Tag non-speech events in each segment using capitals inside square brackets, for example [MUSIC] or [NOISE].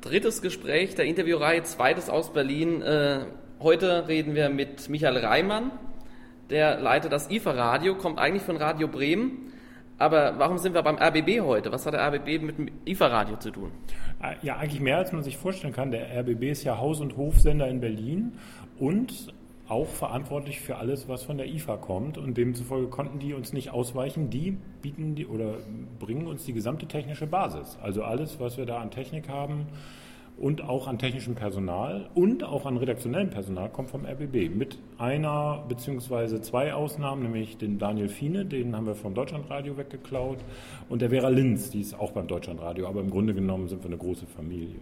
drittes Gespräch der Interviewreihe, zweites aus Berlin. Äh, heute reden wir mit Michael Reimann, der leitet das IFA-Radio, kommt eigentlich von Radio Bremen. Aber warum sind wir beim RBB heute? Was hat der RBB mit dem IFA-Radio zu tun? Äh, ja, eigentlich mehr, als man sich vorstellen kann. Der RBB ist ja Haus- und Hofsender in Berlin und auch verantwortlich für alles, was von der IFA kommt. Und demzufolge konnten die uns nicht ausweichen. Die bieten die oder bringen uns die gesamte technische Basis. Also alles, was wir da an Technik haben und auch an technischem Personal und auch an redaktionellem Personal kommt vom RBB. Mit einer beziehungsweise zwei Ausnahmen, nämlich den Daniel Fiene, den haben wir vom Deutschlandradio weggeklaut, und der Vera Linz, die ist auch beim Deutschlandradio. Aber im Grunde genommen sind wir eine große Familie.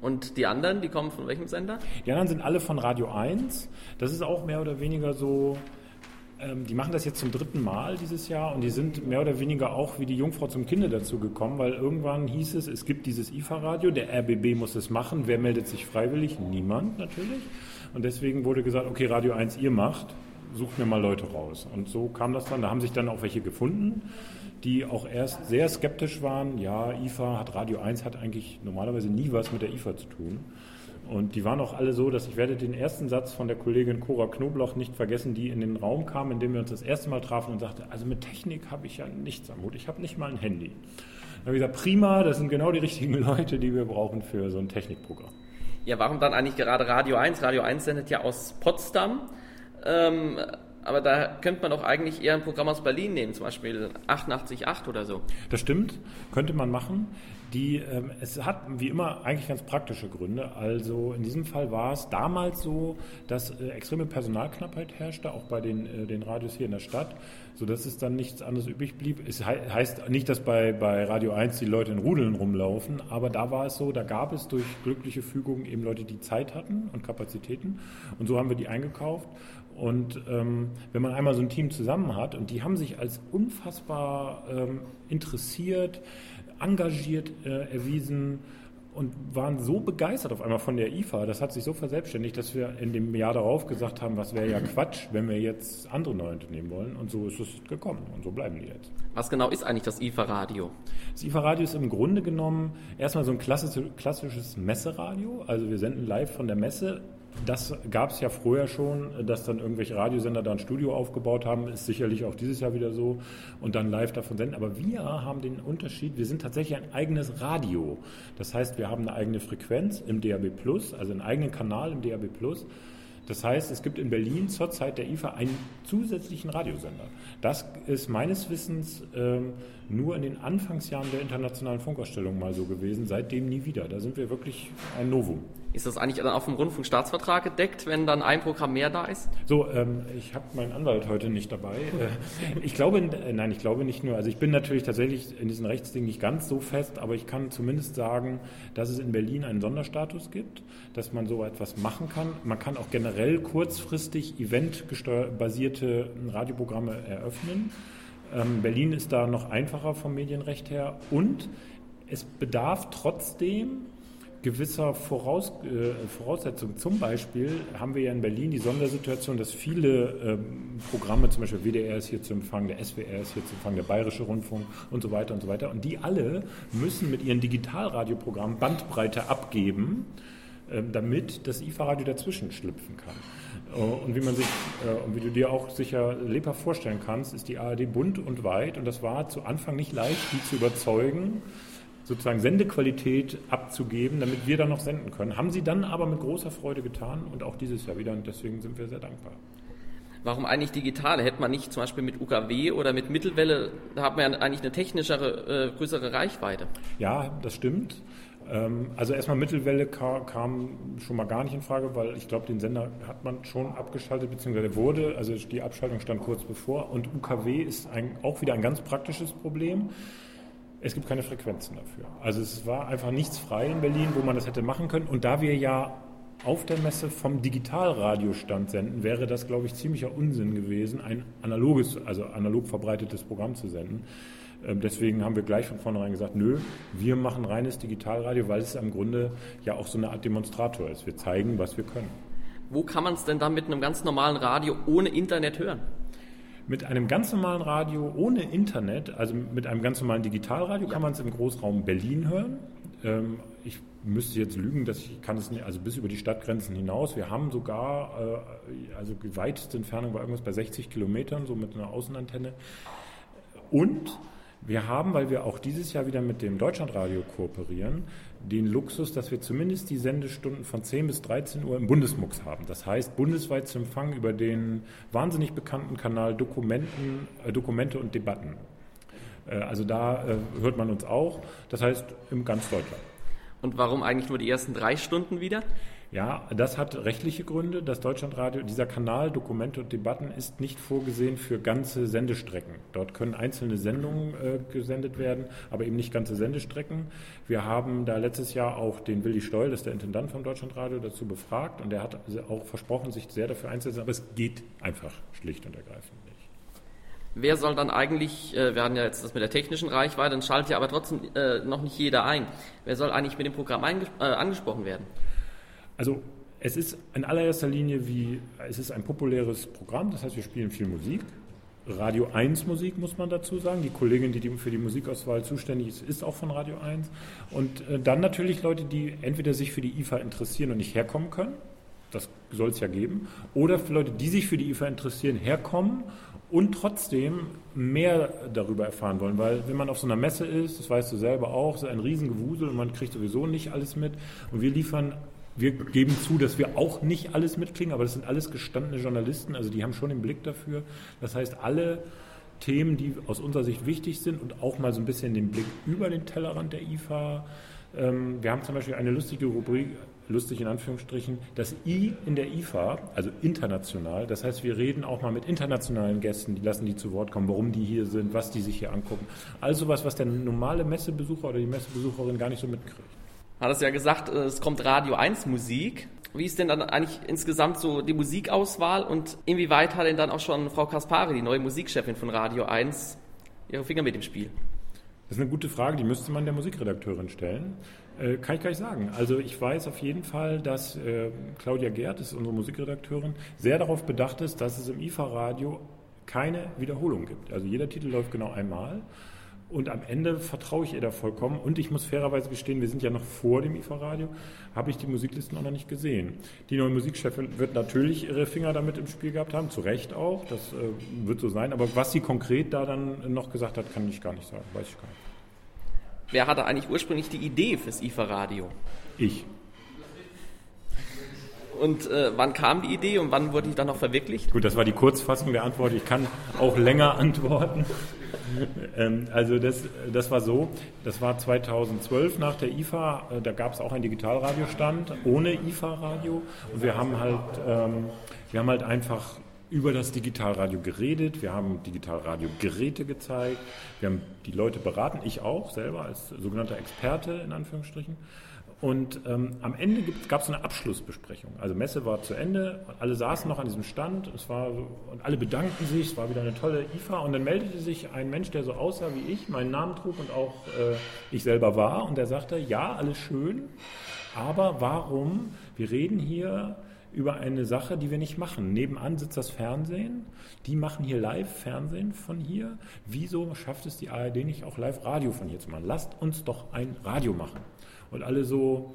Und die anderen, die kommen von welchem Sender? Die anderen sind alle von Radio 1. Das ist auch mehr oder weniger so, ähm, die machen das jetzt zum dritten Mal dieses Jahr und die sind mehr oder weniger auch wie die Jungfrau zum Kinde dazu gekommen, weil irgendwann hieß es, es gibt dieses IFA-Radio, der RBB muss es machen. Wer meldet sich freiwillig? Niemand natürlich. Und deswegen wurde gesagt, okay, Radio 1, ihr macht, sucht mir mal Leute raus. Und so kam das dann. Da haben sich dann auch welche gefunden die auch erst sehr skeptisch waren. Ja, IFA hat Radio 1 hat eigentlich normalerweise nie was mit der IFA zu tun. Und die waren auch alle so, dass ich werde den ersten Satz von der Kollegin Cora Knobloch nicht vergessen, die in den Raum kam, in dem wir uns das erste Mal trafen und sagte, also mit Technik habe ich ja nichts am Hut, ich habe nicht mal ein Handy. Dann habe ich gesagt, prima, das sind genau die richtigen [LAUGHS] Leute, die wir brauchen für so ein Technikprogramm. Ja, warum dann eigentlich gerade Radio 1? Radio 1 sendet ja aus Potsdam. Ähm, aber da könnte man doch eigentlich eher ein Programm aus Berlin nehmen, zum Beispiel 88.8 oder so. Das stimmt, könnte man machen. Die, ähm, es hat wie immer eigentlich ganz praktische Gründe. Also in diesem Fall war es damals so, dass äh, extreme Personalknappheit herrschte, auch bei den, äh, den Radios hier in der Stadt, sodass es dann nichts anderes übrig blieb. Es he heißt nicht, dass bei, bei Radio 1 die Leute in Rudeln rumlaufen, aber da war es so, da gab es durch glückliche Fügung eben Leute, die Zeit hatten und Kapazitäten. Und so haben wir die eingekauft. Und ähm, wenn man einmal so ein Team zusammen hat und die haben sich als unfassbar ähm, interessiert, engagiert äh, erwiesen und waren so begeistert auf einmal von der IFA, das hat sich so verselbstständigt, dass wir in dem Jahr darauf gesagt haben, was wäre ja [CLEARS THROAT] Quatsch, wenn wir jetzt andere neue Unternehmen wollen. Und so ist es gekommen und so bleiben die jetzt. Was genau ist eigentlich das IFA-Radio? Das IFA-Radio ist im Grunde genommen erstmal so ein klassisches Messeradio. Also wir senden live von der Messe das gab es ja vorher schon, dass dann irgendwelche Radiosender da ein Studio aufgebaut haben, ist sicherlich auch dieses Jahr wieder so und dann live davon senden. Aber wir haben den Unterschied, wir sind tatsächlich ein eigenes Radio. Das heißt, wir haben eine eigene Frequenz im DAB Plus, also einen eigenen Kanal im DAB Plus. Das heißt, es gibt in Berlin zur Zeit der IFA einen zusätzlichen Radiosender. Das ist meines Wissens ähm, nur in den Anfangsjahren der internationalen Funkausstellung mal so gewesen, seitdem nie wieder. Da sind wir wirklich ein Novum. Ist das eigentlich dann auch vom Rundfunkstaatsvertrag gedeckt, wenn dann ein Programm mehr da ist? So, ähm, ich habe meinen Anwalt heute nicht dabei. Äh, ich glaube, äh, nein, ich glaube nicht nur. Also ich bin natürlich tatsächlich in diesen Rechtsdingen nicht ganz so fest, aber ich kann zumindest sagen, dass es in Berlin einen Sonderstatus gibt, dass man so etwas machen kann. Man kann auch generell kurzfristig eventbasierte Radioprogramme eröffnen. Ähm, Berlin ist da noch einfacher vom Medienrecht her und es bedarf trotzdem gewisser Voraus, äh, Voraussetzungen. Zum Beispiel haben wir ja in Berlin die Sondersituation, dass viele ähm, Programme, zum Beispiel WDR ist hier zu empfangen, der SWR ist hier zu empfangen, der Bayerische Rundfunk und so weiter und so weiter. Und die alle müssen mit ihren Digitalradioprogrammen Bandbreite abgeben, äh, damit das IFA-Radio dazwischen schlüpfen kann. Äh, und wie man sich, äh, und wie du dir auch sicher lebhaft vorstellen kannst, ist die ARD bunt und weit und das war zu Anfang nicht leicht, die zu überzeugen, sozusagen Sendequalität abzugeben, damit wir dann noch senden können. Haben sie dann aber mit großer Freude getan und auch dieses Jahr wieder und deswegen sind wir sehr dankbar. Warum eigentlich digitale? Hätte man nicht zum Beispiel mit UKW oder mit Mittelwelle, da hat man ja eigentlich eine technischere, äh, größere Reichweite. Ja, das stimmt. Ähm, also erstmal Mittelwelle kam, kam, schon mal gar nicht in Frage, weil ich glaube, den Sender hat man schon abgeschaltet, beziehungsweise wurde, also die Abschaltung stand kurz bevor. Und UKW ist ein, auch wieder ein ganz praktisches Problem. Es gibt keine Frequenzen dafür. Also es war einfach nichts frei in Berlin, wo man das hätte machen können. Und da wir ja auf der Messe vom Digitalradiostand senden, wäre das, glaube ich, ziemlicher Unsinn gewesen, ein analoges, also analog verbreitetes Programm zu senden. Ähm, deswegen haben wir gleich von vornherein gesagt, nö, wir machen reines Digitalradio, weil es im Grunde ja auch so eine Art Demonstrator ist. Wir zeigen, was wir können. Wo kann man es denn dann mit einem ganz normalen Radio ohne Internet hören? Mit einem ganz normalen Radio ohne Internet, also mit einem ganz normalen Digitalradio, kann man es im Großraum Berlin hören. Ähm, ich müsste jetzt lügen, dass ich kann es nicht, also bis über die Stadtgrenzen hinaus. Wir haben sogar, äh, also die weiteste Entfernung war irgendwas bei 60 Kilometern, so mit einer Außenantenne. Und wir haben, weil wir auch dieses Jahr wieder mit dem Deutschlandradio kooperieren, den Luxus, dass wir zumindest die Sendestunden von 10 bis 13 Uhr im Bundesmux haben. Das heißt, bundesweit zu empfangen über den wahnsinnig bekannten Kanal Dokumenten, äh, Dokumente und Debatten. Äh, also da äh, hört man uns auch, das heißt in ganz Deutschland. Und warum eigentlich nur die ersten drei Stunden wieder? Ja, das hat rechtliche Gründe. Das Deutschlandradio, dieser Kanal Dokumente und Debatten ist nicht vorgesehen für ganze Sendestrecken. Dort können einzelne Sendungen äh, gesendet werden, aber eben nicht ganze Sendestrecken. Wir haben da letztes Jahr auch den Willi Stoll, das ist der Intendant vom Deutschlandradio, dazu befragt und er hat auch versprochen, sich sehr dafür einzusetzen, aber es geht einfach schlicht und ergreifend nicht. Wer soll dann eigentlich, äh, wir hatten ja jetzt das mit der technischen Reichweite, dann schaltet ja aber trotzdem äh, noch nicht jeder ein. Wer soll eigentlich mit dem Programm äh, angesprochen werden? Also es ist in allererster Linie wie, es ist ein populäres Programm, das heißt, wir spielen viel Musik. Radio 1 Musik, muss man dazu sagen. Die Kollegin, die für die Musikauswahl zuständig ist, ist auch von Radio 1. Und äh, dann natürlich Leute, die entweder sich für die IFA interessieren und nicht herkommen können. Das soll es ja geben. Oder für Leute, die sich für die IFA interessieren, herkommen und trotzdem mehr darüber erfahren wollen. Weil wenn man auf so einer Messe ist, das weißt du selber auch, ist ein Riesengewusel und man kriegt sowieso nicht alles mit. Und wir liefern wir geben zu, dass wir auch nicht alles mitkriegen, aber das sind alles gestandene Journalisten, also die haben schon den Blick dafür. Das heißt, alle Themen, die aus unserer Sicht wichtig sind und auch mal so ein bisschen den Blick über den Tellerrand der IFA. Ähm, wir haben zum Beispiel eine lustige Rubrik, lustig in Anführungsstrichen, das I in der IFA, also international. Das heißt, wir reden auch mal mit internationalen Gästen, die lassen die zu Wort kommen, warum die hier sind, was die sich hier angucken. Also was, was der normale Messebesucher oder die Messebesucherin gar nicht so mitkriegt hat es ja gesagt, äh, es kommt Radio 1 Musik. Wie ist denn dann eigentlich insgesamt so die Musikauswahl und inwieweit hat denn dann auch schon Frau Kaspari, die neue Musikchefin von Radio 1, ihre Finger mit im Spiel? Das ist eine gute Frage, die müsste man der Musikredakteurin stellen. Äh, kann ich gar nicht sagen. Also ich weiß auf jeden Fall, dass äh, Claudia Gerd, ist unsere Musikredakteurin, sehr darauf bedacht ist, dass es im IFA-Radio keine Wiederholung gibt. Also jeder Titel läuft genau einmal. Und am Ende vertraue ich ihr da vollkommen. Und ich muss fairerweise gestehen, wir sind ja noch vor dem IFA-Radio, habe ich die Musiklisten auch noch nicht gesehen. Die neue Musikchefin wird natürlich ihre Finger damit im Spiel gehabt haben, zu Recht auch, das äh, wird so sein. Aber was sie konkret da dann noch gesagt hat, kann ich gar nicht sagen, weiß ich gar nicht. Wer hatte eigentlich ursprünglich die Idee fürs IFA-Radio? Ich. Und äh, wann kam die Idee und wann wurde die dann noch verwirklicht? Gut, das war die Kurzfassung der Antwort. Ich kann auch länger [LAUGHS] antworten. ähm, also das, das war so, das war 2012 nach der IFA, äh, da gab es auch einen Digitalradiostand ohne IFA-Radio und wir haben halt, ähm, wir haben halt einfach über das Digitalradio geredet, wir haben Digitalradiogeräte gezeigt, wir haben die Leute beraten, ich auch selber als sogenannter Experte in Anführungsstrichen. Und ähm, am Ende gab es eine Abschlussbesprechung. Also Messe war zu Ende, alle saßen noch an diesem Stand, es war und alle bedankten sich, es war wieder eine tolle IFA und dann meldete sich ein Mensch, der so aussah wie ich, meinen Namen trug und auch äh, ich selber war und der sagte, ja, alles schön, aber warum? Wir reden hier über eine Sache, die wir nicht machen. Nebenan sitzt das Fernsehen, die machen hier Live-Fernsehen von hier. Wieso schafft es die ARD nicht auch Live-Radio von hier zu machen? Lasst uns doch ein Radio machen. Und alle so,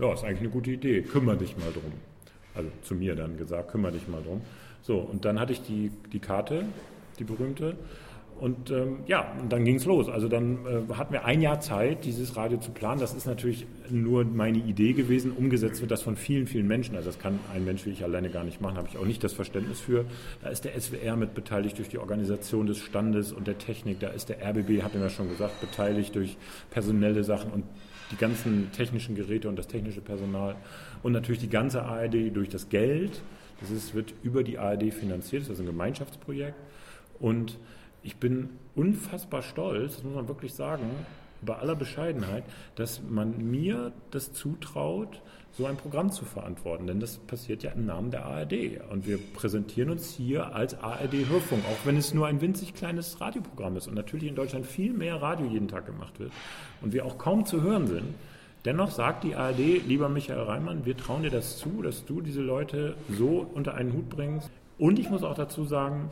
ja, ist eigentlich eine gute Idee, kümmere dich mal drum. Also zu mir dann gesagt, kümmere dich mal drum. So, und dann hatte ich die, die Karte, die berühmte. Und ähm, ja, und dann ging es los. Also dann äh, hatten wir ein Jahr Zeit, dieses Radio zu planen. Das ist natürlich nur meine Idee gewesen. Umgesetzt wird das von vielen, vielen Menschen. Also das kann ein Mensch wie ich alleine gar nicht machen. Habe ich auch nicht das Verständnis für. Da ist der SWR mit beteiligt durch die Organisation des Standes und der Technik. Da ist der RBB, hat ja schon gesagt, beteiligt durch personelle Sachen und die ganzen technischen Geräte und das technische Personal und natürlich die ganze ARD durch das Geld. Das ist, wird über die ARD finanziert, das ist ein Gemeinschaftsprojekt. Und ich bin unfassbar stolz, das muss man wirklich sagen, bei aller Bescheidenheit, dass man mir das zutraut, so ein Programm zu verantworten. Denn das passiert ja im Namen der ARD. Und wir präsentieren uns hier als ARD-Hörfunk, auch wenn es nur ein winzig kleines Radioprogramm ist und natürlich in Deutschland viel mehr Radio jeden Tag gemacht wird und wir auch kaum zu hören sind. Dennoch sagt die ARD, lieber Michael Reimann, wir trauen dir das zu, dass du diese Leute so unter einen Hut bringst. Und ich muss auch dazu sagen,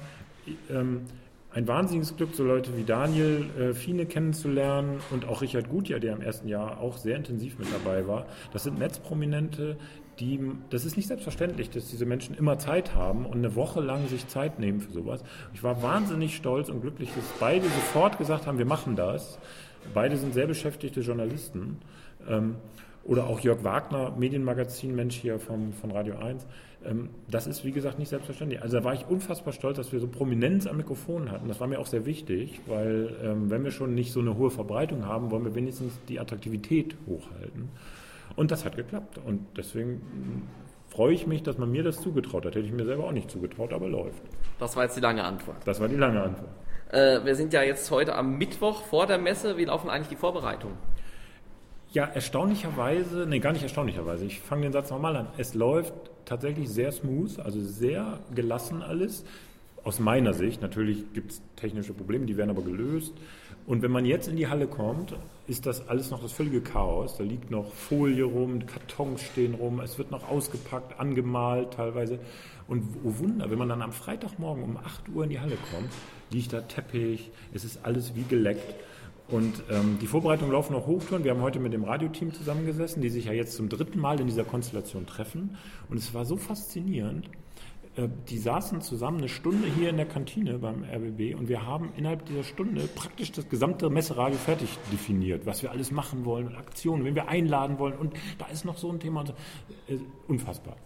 ähm, ein wahnsinniges Glück, so Leute wie Daniel äh, Fiene kennenzulernen und auch Richard Gutjahr, der im ersten Jahr auch sehr intensiv mit dabei war. Das sind Netzprominente, die, das ist nicht selbstverständlich, dass diese Menschen immer Zeit haben und eine Woche lang sich Zeit nehmen für sowas. Ich war wahnsinnig stolz und glücklich, dass beide sofort gesagt haben, wir machen das. Beide sind sehr beschäftigte Journalisten. Ähm, oder auch Jörg Wagner, Medienmagazin-Mensch hier vom, von Radio 1. Ähm, das ist, wie gesagt, nicht selbstverständlich. Also da war ich unfassbar stolz, dass wir so Prominenz am Mikrofon hatten. Das war mir auch sehr wichtig, weil ähm, wenn wir schon nicht so eine hohe Verbreitung haben, wollen wir wenigstens die Attraktivität hochhalten. Und das hat geklappt. Und deswegen hm, freue ich mich, dass man mir das zugetraut hat. Hätte ich mir selber auch nicht zugetraut, aber läuft. Das war jetzt die lange Antwort. Das war die lange Antwort. Äh, wir sind ja jetzt heute am Mittwoch vor der Messe. Wie laufen eigentlich die Vorbereitungen? Ja, erstaunlicherweise, nee, gar nicht erstaunlicherweise. Ich fange den Satz nochmal an. Es läuft tatsächlich sehr smooth, also sehr gelassen alles. Aus meiner Sicht, natürlich gibt es technische Probleme, die werden aber gelöst. Und wenn man jetzt in die Halle kommt, ist das alles noch das völlige Chaos. Da liegt noch Folie rum, Kartons stehen rum, es wird noch ausgepackt, angemalt teilweise. Und oh Wunder, wenn man dann am Freitagmorgen um 8 Uhr in die Halle kommt, liegt da Teppich, es ist alles wie geleckt. Und ähm, die Vorbereitungen laufen auf Hochtouren. Wir haben heute mit dem Radioteam zusammengesessen, die sich ja jetzt zum dritten Mal in dieser Konstellation treffen. Und es war so faszinierend. Äh, die saßen zusammen eine Stunde hier in der Kantine beim RBB und wir haben innerhalb dieser Stunde praktisch das gesamte Messeradio fertig definiert, was wir alles machen wollen und Aktionen, wen wir einladen wollen. Und da ist noch so ein Thema. Äh, unfassbar.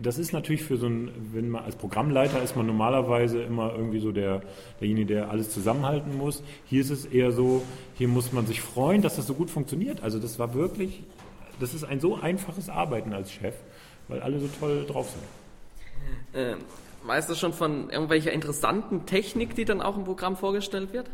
Das ist natürlich für so ein, wenn man als Programmleiter ist man normalerweise immer irgendwie so der, derjenige, der alles zusammenhalten muss. Hier ist es eher so, hier muss man sich freuen, dass das so gut funktioniert. Also das war wirklich, das ist ein so einfaches Arbeiten als Chef, weil alle so toll drauf sind. Äh, weißt du schon von irgendwelcher interessanten Technik, die dann auch im Programm vorgestellt wird?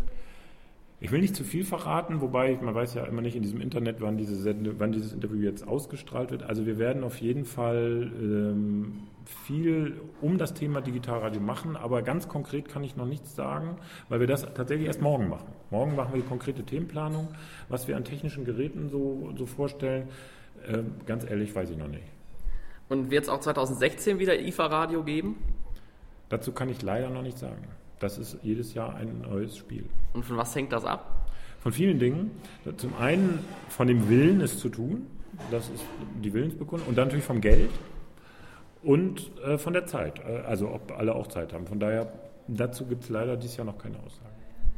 Ich will nicht zu viel verraten, wobei man weiß ja immer nicht in diesem Internet, wann, diese wann dieses Interview jetzt ausgestrahlt wird. Also wir werden auf jeden Fall ähm, viel um das Thema Digitalradio machen, aber ganz konkret kann ich noch nichts sagen, weil wir das tatsächlich erst morgen machen. Morgen machen wir die konkrete Themenplanung, was wir an technischen Geräten so, so vorstellen. Ähm, ganz ehrlich, weiß ich noch nicht. Und wird es auch 2016 wieder IFA-Radio geben? Dazu kann ich leider noch nichts sagen. Das ist jedes Jahr ein neues Spiel. Und von was hängt das ab? Von vielen Dingen. Zum einen von dem Willen, es zu tun. Das ist die Willensbekundung. Und dann natürlich vom Geld und äh, von der Zeit. Äh, also ob alle auch Zeit haben. Von daher, dazu gibt es leider dieses Jahr noch keine Aussage.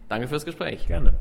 Danke fürs Gespräch. Gerne.